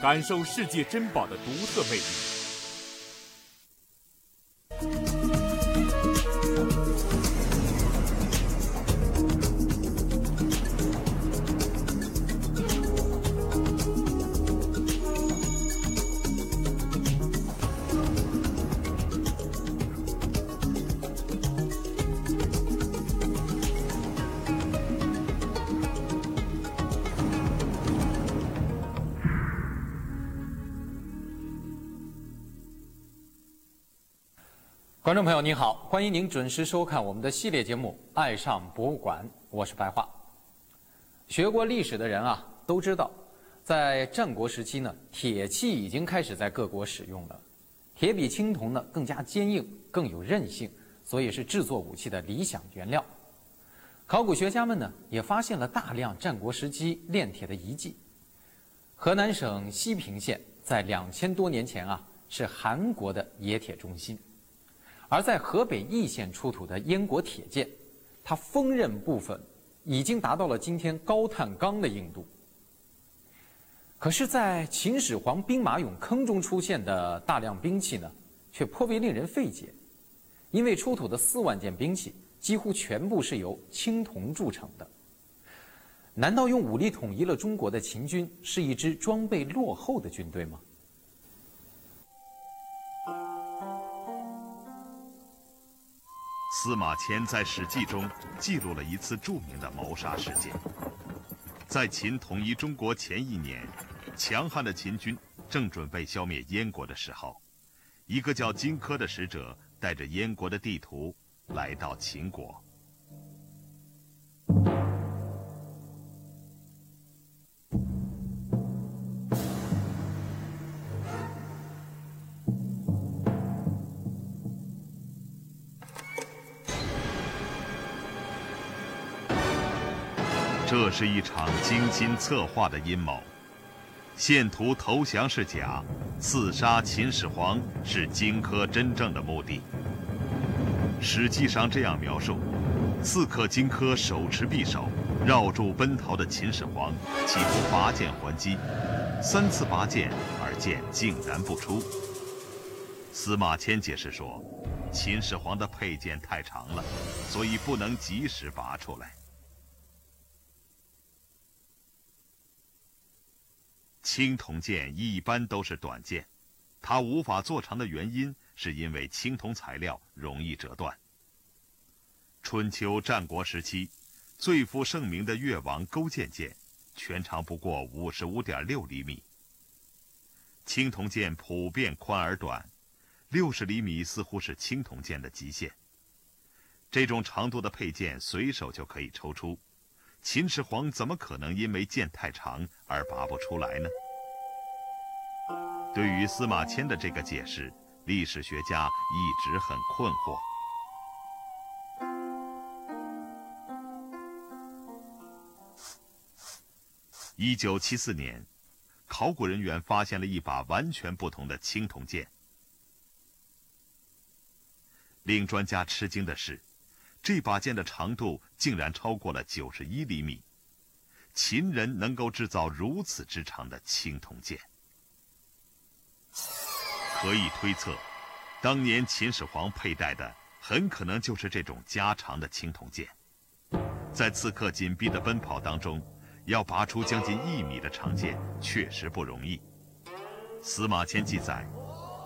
感受世界珍宝的独特魅力。观众朋友您好，欢迎您准时收看我们的系列节目《爱上博物馆》，我是白桦。学过历史的人啊，都知道，在战国时期呢，铁器已经开始在各国使用了。铁比青铜呢更加坚硬，更有韧性，所以是制作武器的理想原料。考古学家们呢也发现了大量战国时期炼铁的遗迹。河南省西平县在两千多年前啊，是韩国的冶铁中心。而在河北易县出土的燕国铁剑，它锋刃部分已经达到了今天高碳钢的硬度。可是，在秦始皇兵马俑坑中出现的大量兵器呢，却颇为令人费解，因为出土的四万件兵器几乎全部是由青铜铸成的。难道用武力统一了中国的秦军是一支装备落后的军队吗？司马迁在《史记》中记录了一次著名的谋杀事件。在秦统一中国前一年，强悍的秦军正准备消灭燕国的时候，一个叫荆轲的使者带着燕国的地图来到秦国。这是一场精心策划的阴谋，献图投降是假，刺杀秦始皇是荆轲真正的目的。史记上这样描述：刺客荆轲手持匕首，绕住奔逃的秦始皇，企图拔剑还击，三次拔剑而剑竟然不出。司马迁解释说，秦始皇的佩剑太长了，所以不能及时拔出来。青铜剑一般都是短剑，它无法做长的原因是因为青铜材料容易折断。春秋战国时期，最负盛名的越王勾践剑，全长不过五十五点六厘米。青铜剑普遍宽而短，六十厘米似乎是青铜剑的极限。这种长度的佩剑随手就可以抽出。秦始皇怎么可能因为剑太长而拔不出来呢？对于司马迁的这个解释，历史学家一直很困惑。一九七四年，考古人员发现了一把完全不同的青铜剑。令专家吃惊的是。这把剑的长度竟然超过了九十一厘米，秦人能够制造如此之长的青铜剑，可以推测，当年秦始皇佩戴的很可能就是这种加长的青铜剑。在刺客紧逼的奔跑当中，要拔出将近一米的长剑确实不容易。司马迁记载，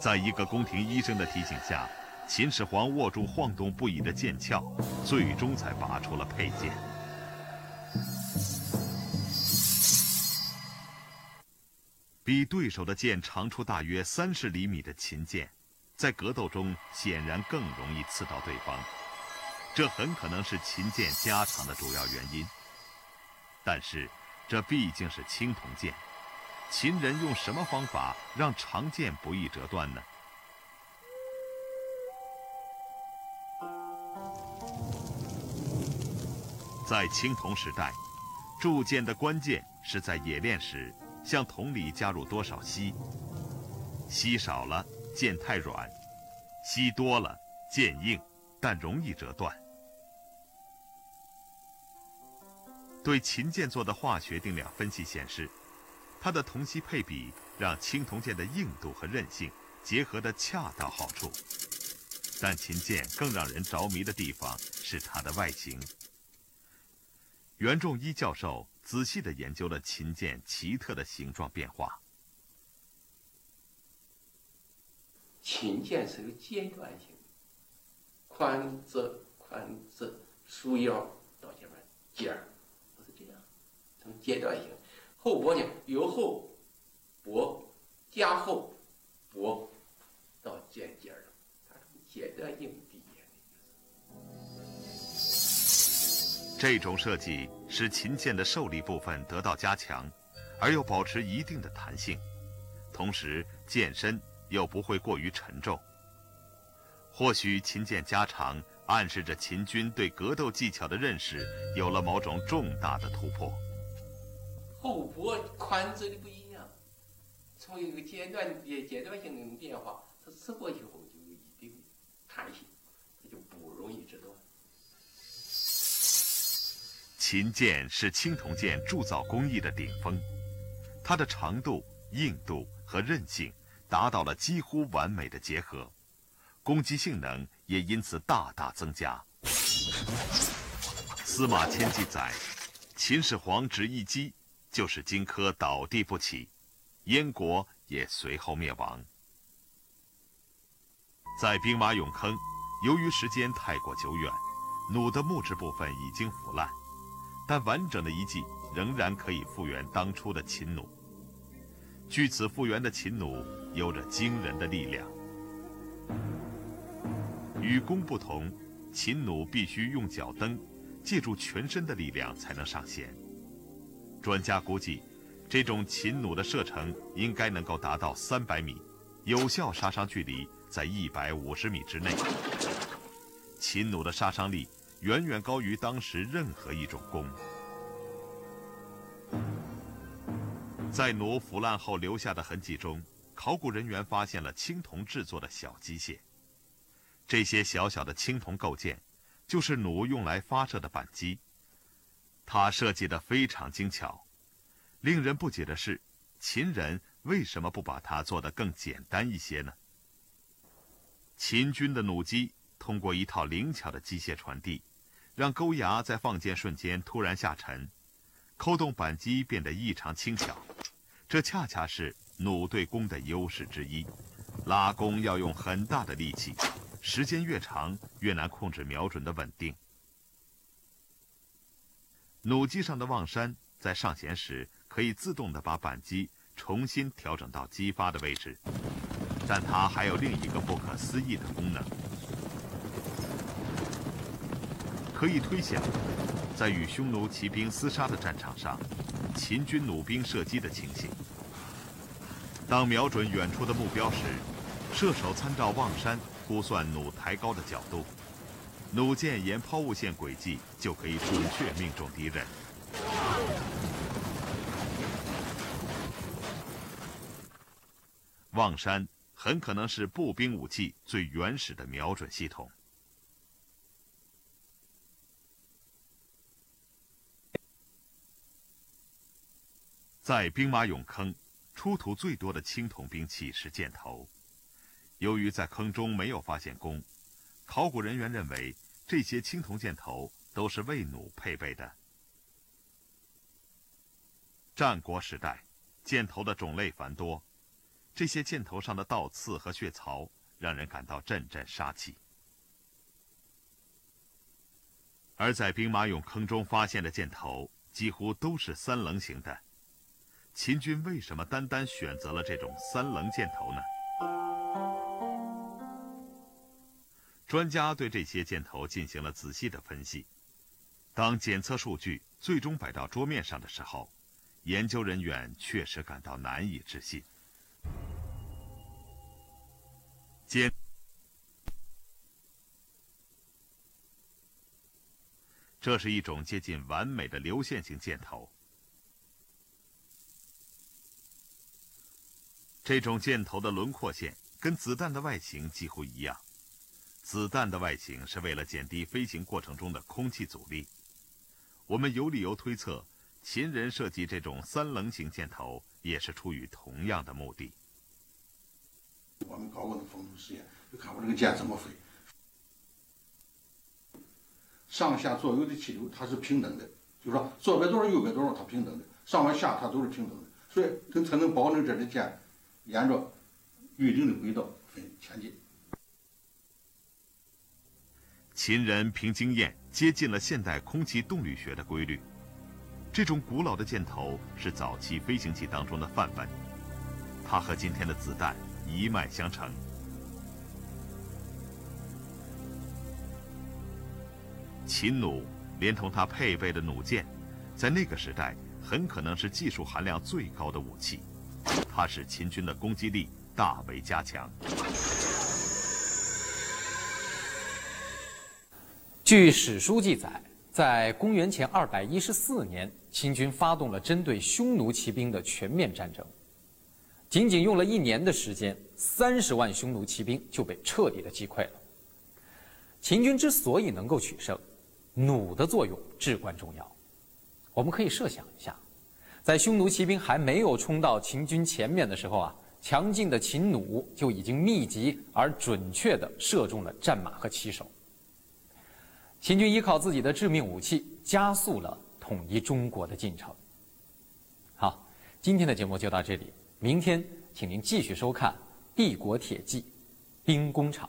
在一个宫廷医生的提醒下。秦始皇握住晃动不已的剑鞘，最终才拔出了佩剑。比对手的剑长出大约三十厘米的秦剑，在格斗中显然更容易刺到对方，这很可能是秦剑加长的主要原因。但是，这毕竟是青铜剑，秦人用什么方法让长剑不易折断呢？在青铜时代，铸剑的关键是在冶炼时向铜里加入多少锡。锡少了，剑太软；锡多了，剑硬，但容易折断。对秦剑做的化学定量分析显示，它的铜锡配比让青铜剑的硬度和韧性结合得恰到好处。但秦剑更让人着迷的地方是它的外形。袁仲一教授仔细地研究了琴键奇特的形状变化。琴键是个阶段性的，宽折宽折，束腰到前面尖儿，不是这样，成阶段型。后脖呢由后脖加厚脖到尖尖儿，它是阶段性。这种设计使琴键的受力部分得到加强，而又保持一定的弹性，同时剑身。又不会过于沉重。或许琴剑加长，暗示着秦军对格斗技巧的认识有了某种重大的突破。后脖宽窄的不一样，从一个阶段阶阶段性的变化，它刺过以后就有一定弹性，它就不容易折断。琴剑是青铜剑铸造工艺的顶峰，它的长度、硬度和韧性。达到了几乎完美的结合，攻击性能也因此大大增加。司马迁记载，秦始皇只一击，就使荆轲倒地不起，燕国也随后灭亡。在兵马俑坑，由于时间太过久远，弩的木质部分已经腐烂，但完整的遗迹仍然可以复原当初的秦弩。据此复原的秦弩有着惊人的力量。与弓不同，秦弩必须用脚蹬，借助全身的力量才能上弦。专家估计，这种秦弩的射程应该能够达到三百米，有效杀伤距离在一百五十米之内。秦弩的杀伤力远远高于当时任何一种弓。在弩腐烂后留下的痕迹中，考古人员发现了青铜制作的小机械。这些小小的青铜构件，就是弩用来发射的扳机。它设计得非常精巧。令人不解的是，秦人为什么不把它做得更简单一些呢？秦军的弩机通过一套灵巧的机械传递，让钩牙在放箭瞬间突然下沉。扣动扳机变得异常轻巧，这恰恰是弩对弓的优势之一。拉弓要用很大的力气，时间越长越难控制瞄准的稳定。弩机上的望山在上弦时可以自动的把扳机重新调整到击发的位置，但它还有另一个不可思议的功能，可以推想。在与匈奴骑兵厮杀的战场上，秦军弩兵射击的情形。当瞄准远处的目标时，射手参照望山估算弩抬高的角度，弩箭沿抛物线轨迹就可以准确命中敌人。望山很可能是步兵武器最原始的瞄准系统。在兵马俑坑，出土最多的青铜兵器是箭头。由于在坑中没有发现弓，考古人员认为这些青铜箭头都是为弩配备的。战国时代，箭头的种类繁多，这些箭头上的倒刺和血槽让人感到阵阵杀气。而在兵马俑坑中发现的箭头几乎都是三棱形的。秦军为什么单单选择了这种三棱箭头呢？专家对这些箭头进行了仔细的分析。当检测数据最终摆到桌面上的时候，研究人员确实感到难以置信。箭，这是一种接近完美的流线型箭头。这种箭头的轮廓线跟子弹的外形几乎一样，子弹的外形是为了减低飞行过程中的空气阻力。我们有理由推测，秦人设计这种三棱形箭头也是出于同样的目的。我们搞过那风度实验，就看我这个箭怎么飞，上下左右的气流它是平等的，就是说左边多少右边多少它平等的，上往下它都是平等的，所以它才能保证这支箭沿着预定的轨道前进。秦人凭经验接近了现代空气动力学的规律，这种古老的箭头是早期飞行器当中的范本，它和今天的子弹一脉相承。秦弩连同它配备的弩箭，在那个时代很可能是技术含量最高的武器，它使秦军的攻击力大为加强。据史书记载，在公元前二百一十四年，秦军发动了针对匈奴骑兵的全面战争。仅仅用了一年的时间，三十万匈奴骑兵就被彻底的击溃了。秦军之所以能够取胜，弩的作用至关重要。我们可以设想一下，在匈奴骑兵还没有冲到秦军前面的时候啊，强劲的秦弩就已经密集而准确地射中了战马和骑手。秦军依靠自己的致命武器，加速了统一中国的进程。好，今天的节目就到这里，明天请您继续收看《帝国铁骑兵工厂》。